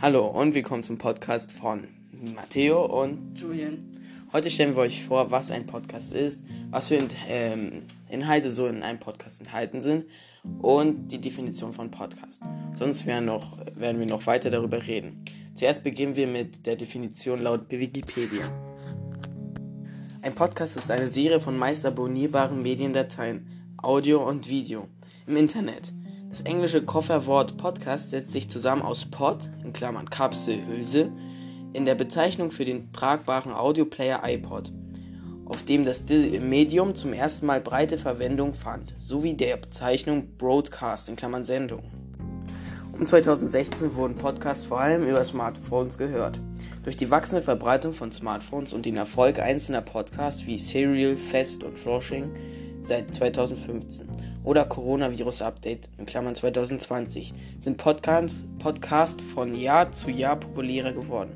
Hallo und willkommen zum Podcast von Matteo und Julian. Heute stellen wir euch vor, was ein Podcast ist, was für ähm, Inhalte so in einem Podcast enthalten sind und die Definition von Podcast. Sonst werden, noch, werden wir noch weiter darüber reden. Zuerst beginnen wir mit der Definition laut Wikipedia. Ein Podcast ist eine Serie von meist abonnierbaren Mediendateien, Audio und Video im Internet. Das englische Kofferwort Podcast setzt sich zusammen aus Pod, in Klammern Kapsel, Hülse, in der Bezeichnung für den tragbaren Audioplayer iPod, auf dem das Medium zum ersten Mal breite Verwendung fand, sowie der Bezeichnung Broadcast, in Klammern Sendung. Um 2016 wurden Podcasts vor allem über Smartphones gehört. Durch die wachsende Verbreitung von Smartphones und den Erfolg einzelner Podcasts wie Serial, Fest und Flushing seit 2015 oder Coronavirus Update in Klammern 2020 sind Podcasts, Podcasts von Jahr zu Jahr populärer geworden.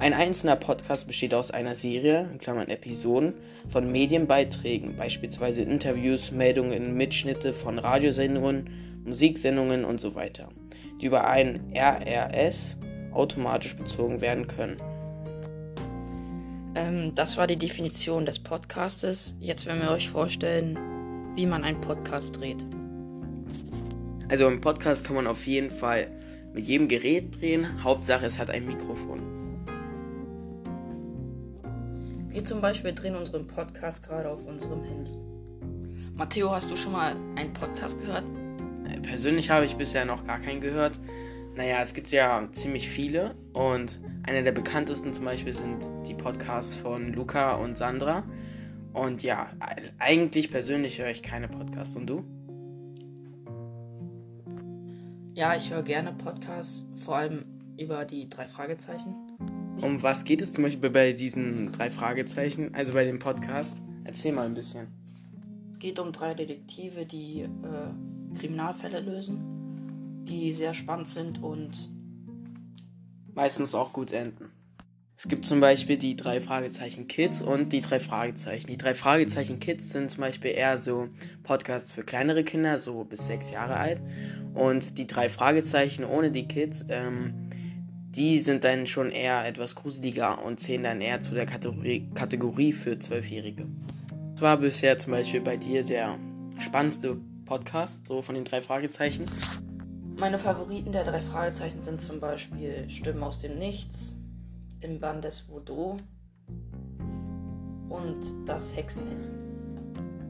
Ein einzelner Podcast besteht aus einer Serie, in Klammern Episoden, von Medienbeiträgen, beispielsweise Interviews, Meldungen, Mitschnitte von Radiosendungen, Musiksendungen und so weiter, die über ein RRS automatisch bezogen werden können. Ähm, das war die Definition des Podcastes. Jetzt werden wir euch vorstellen, wie man einen Podcast dreht. Also im Podcast kann man auf jeden Fall mit jedem Gerät drehen. Hauptsache es hat ein Mikrofon. Wir zum Beispiel drehen unseren Podcast gerade auf unserem Handy. Matteo, hast du schon mal einen Podcast gehört? Äh, persönlich habe ich bisher noch gar keinen gehört. Naja, es gibt ja ziemlich viele und einer der bekanntesten zum Beispiel sind die Podcasts von Luca und Sandra. Und ja, eigentlich persönlich höre ich keine Podcasts. Und du? Ja, ich höre gerne Podcasts, vor allem über die drei Fragezeichen. Um was geht es zum Beispiel bei diesen drei Fragezeichen, also bei dem Podcast? Erzähl mal ein bisschen. Es geht um drei Detektive, die äh, Kriminalfälle lösen, die sehr spannend sind und meistens auch gut enden. Es gibt zum Beispiel die drei Fragezeichen Kids und die drei Fragezeichen. Die drei Fragezeichen Kids sind zum Beispiel eher so Podcasts für kleinere Kinder, so bis sechs Jahre alt. Und die drei Fragezeichen ohne die Kids, ähm, die sind dann schon eher etwas gruseliger und zählen dann eher zu der Kategorie, Kategorie für Zwölfjährige. Das war bisher zum Beispiel bei dir der spannendste Podcast, so von den drei Fragezeichen. Meine Favoriten der drei Fragezeichen sind zum Beispiel Stimmen aus dem Nichts, im Bann des Voodoo und das Hexenhandy.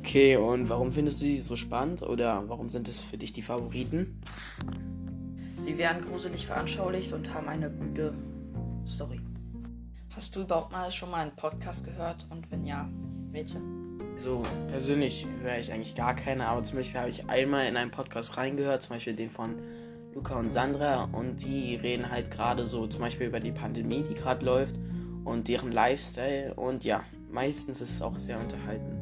Okay, und warum findest du die so spannend oder warum sind es für dich die Favoriten? Sie werden gruselig veranschaulicht und haben eine gute Story. Hast du überhaupt mal schon mal einen Podcast gehört und wenn ja, welche? So, persönlich höre ich eigentlich gar keine, aber zum Beispiel habe ich einmal in einen Podcast reingehört, zum Beispiel den von Luca und Sandra und die reden halt gerade so zum Beispiel über die Pandemie, die gerade läuft und deren Lifestyle und ja, meistens ist es auch sehr unterhaltend.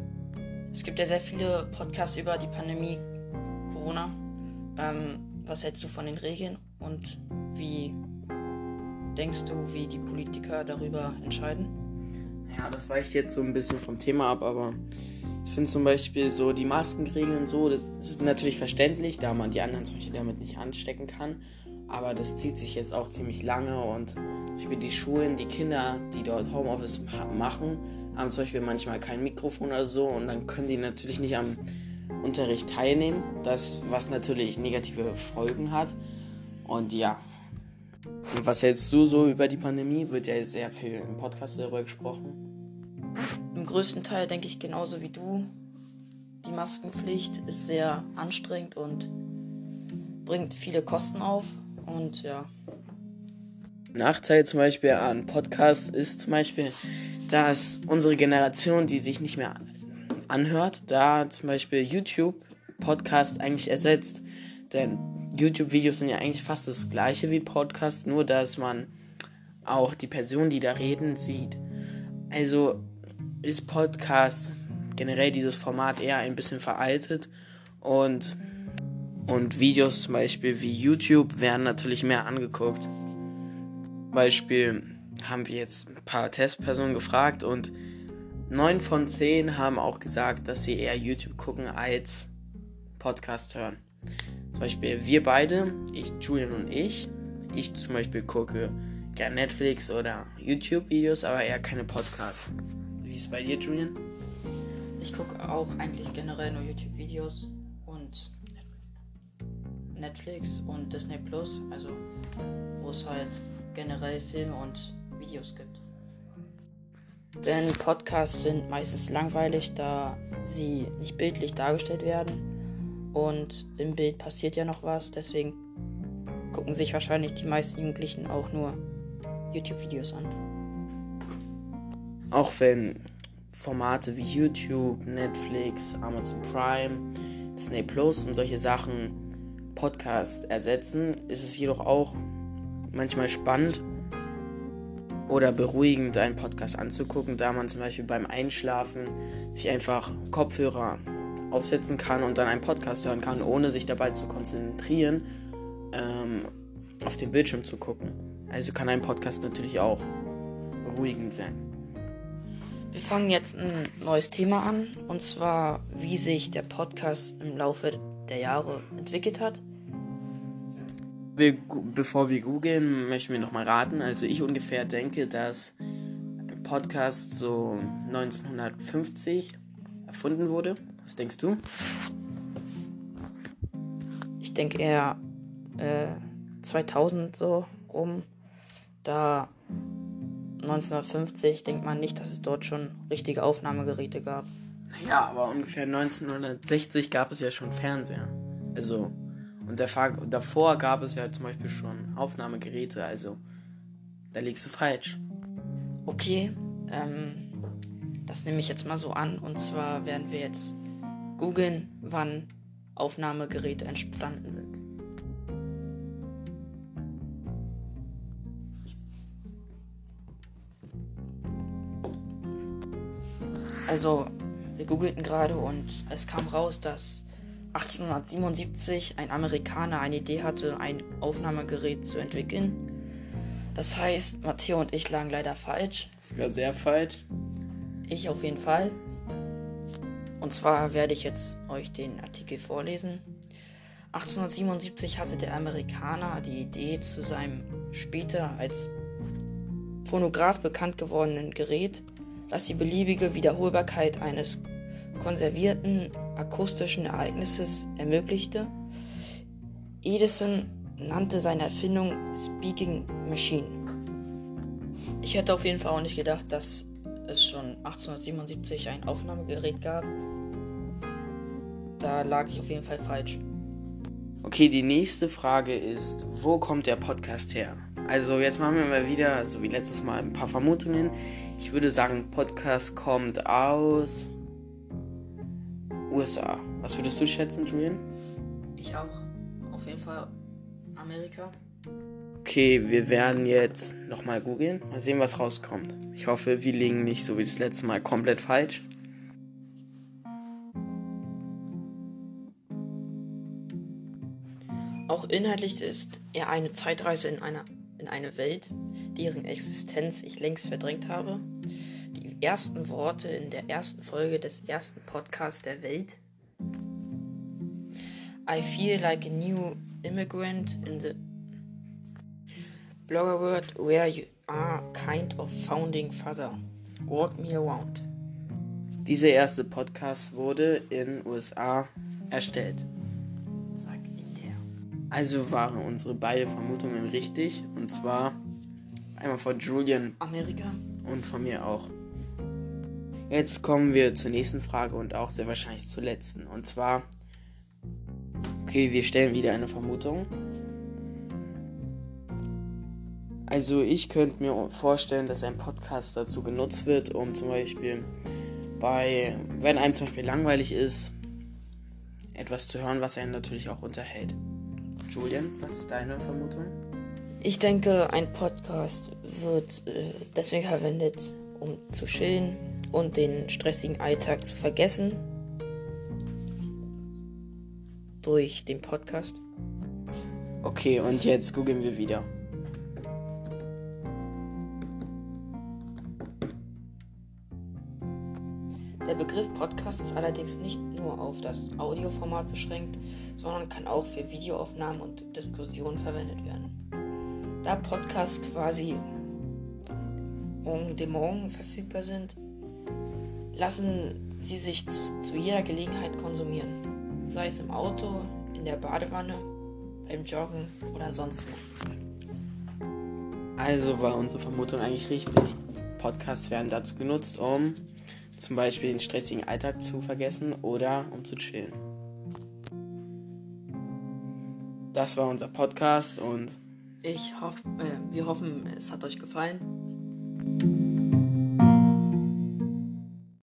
Es gibt ja sehr viele Podcasts über die Pandemie Corona. Ähm, was hältst du von den Regeln und wie denkst du, wie die Politiker darüber entscheiden? Ja, das weicht jetzt so ein bisschen vom Thema ab, aber ich finde zum Beispiel so die Maskenregeln und so, das ist natürlich verständlich, da man die anderen zum Beispiel damit nicht anstecken kann. Aber das zieht sich jetzt auch ziemlich lange und zum Beispiel die Schulen, die Kinder, die dort Homeoffice machen, haben zum Beispiel manchmal kein Mikrofon oder so und dann können die natürlich nicht am Unterricht teilnehmen, das was natürlich negative Folgen hat. Und ja. Und was hältst du so über die Pandemie? Wird ja sehr viel im Podcast darüber gesprochen im größten Teil denke ich genauso wie du. Die Maskenpflicht ist sehr anstrengend und bringt viele Kosten auf. Und ja. Nachteil zum Beispiel an Podcasts ist zum Beispiel, dass unsere Generation, die sich nicht mehr anhört, da zum Beispiel YouTube Podcast eigentlich ersetzt. Denn YouTube-Videos sind ja eigentlich fast das gleiche wie Podcast, nur dass man auch die Personen, die da reden, sieht. Also ist Podcast generell dieses Format eher ein bisschen veraltet und, und Videos zum Beispiel wie YouTube werden natürlich mehr angeguckt. Zum Beispiel haben wir jetzt ein paar Testpersonen gefragt und 9 von 10 haben auch gesagt, dass sie eher YouTube gucken als Podcast hören. Zum Beispiel wir beide, ich, Julian und ich, ich zum Beispiel gucke gerne Netflix oder YouTube-Videos, aber eher keine Podcasts. Wie ist es bei dir, Julian? Ich gucke auch eigentlich generell nur YouTube-Videos und Netflix und Disney Plus, also wo es halt generell Filme und Videos gibt. Denn Podcasts sind meistens langweilig, da sie nicht bildlich dargestellt werden. Und im Bild passiert ja noch was, deswegen gucken sich wahrscheinlich die meisten Jugendlichen auch nur YouTube-Videos an. Auch wenn Formate wie YouTube, Netflix, Amazon Prime, Disney Plus und solche Sachen Podcast ersetzen, ist es jedoch auch manchmal spannend oder beruhigend, einen Podcast anzugucken, da man zum Beispiel beim Einschlafen sich einfach Kopfhörer aufsetzen kann und dann einen Podcast hören kann, ohne sich dabei zu konzentrieren, ähm, auf den Bildschirm zu gucken. Also kann ein Podcast natürlich auch beruhigend sein. Wir fangen jetzt ein neues Thema an, und zwar, wie sich der Podcast im Laufe der Jahre entwickelt hat. Wir, bevor wir googeln, möchten wir nochmal raten. Also ich ungefähr denke, dass ein Podcast so 1950 erfunden wurde. Was denkst du? Ich denke eher äh, 2000 so rum. Da 1950 denkt man nicht, dass es dort schon richtige Aufnahmegeräte gab. Ja, aber ungefähr 1960 gab es ja schon Fernseher. Also, und davor gab es ja zum Beispiel schon Aufnahmegeräte, also da liegst du falsch. Okay, ähm, das nehme ich jetzt mal so an. Und zwar werden wir jetzt googeln, wann Aufnahmegeräte entstanden sind. Also, wir googelten gerade und es kam raus, dass 1877 ein Amerikaner eine Idee hatte, ein Aufnahmegerät zu entwickeln. Das heißt, Matteo und ich lagen leider falsch. Sogar sehr falsch. Ich auf jeden Fall. Und zwar werde ich jetzt euch den Artikel vorlesen. 1877 hatte der Amerikaner die Idee zu seinem später als Phonograph bekannt gewordenen Gerät das die beliebige Wiederholbarkeit eines konservierten akustischen Ereignisses ermöglichte. Edison nannte seine Erfindung Speaking Machine. Ich hätte auf jeden Fall auch nicht gedacht, dass es schon 1877 ein Aufnahmegerät gab. Da lag ich auf jeden Fall falsch. Okay, die nächste Frage ist, wo kommt der Podcast her? Also jetzt machen wir mal wieder, so wie letztes Mal, ein paar Vermutungen. Ich würde sagen, Podcast kommt aus USA. Was würdest du schätzen, Julian? Ich auch. Auf jeden Fall Amerika. Okay, wir werden jetzt nochmal googeln. Mal sehen, was rauskommt. Ich hoffe, wir liegen nicht so wie das letzte Mal komplett falsch. Auch inhaltlich ist er eine Zeitreise in einer in eine Welt, deren Existenz ich längst verdrängt habe. Die ersten Worte in der ersten Folge des ersten Podcasts der Welt. I feel like a new immigrant in the blogger world where you are kind of founding father. Walk me around. Dieser erste Podcast wurde in USA erstellt. Also waren unsere beiden Vermutungen richtig. Und zwar einmal von Julian. Amerika. Und von mir auch. Jetzt kommen wir zur nächsten Frage und auch sehr wahrscheinlich zur letzten. Und zwar. Okay, wir stellen wieder eine Vermutung. Also ich könnte mir vorstellen, dass ein Podcast dazu genutzt wird, um zum Beispiel bei, wenn einem zum Beispiel langweilig ist, etwas zu hören, was einen natürlich auch unterhält. Julian, was ist deine Vermutung? Ich denke, ein Podcast wird äh, deswegen verwendet, um zu chillen und den stressigen Alltag zu vergessen. Durch den Podcast. Okay, und jetzt googeln wir wieder. Begriff Podcast ist allerdings nicht nur auf das Audioformat beschränkt, sondern kann auch für Videoaufnahmen und Diskussionen verwendet werden. Da Podcasts quasi den Morgen verfügbar sind, lassen sie sich zu jeder Gelegenheit konsumieren. Sei es im Auto, in der Badewanne, beim Joggen oder sonst wo. Also war unsere Vermutung eigentlich richtig. Podcasts werden dazu genutzt, um zum Beispiel den stressigen Alltag zu vergessen oder um zu chillen. Das war unser Podcast und ich hoffe, äh, wir hoffen, es hat euch gefallen.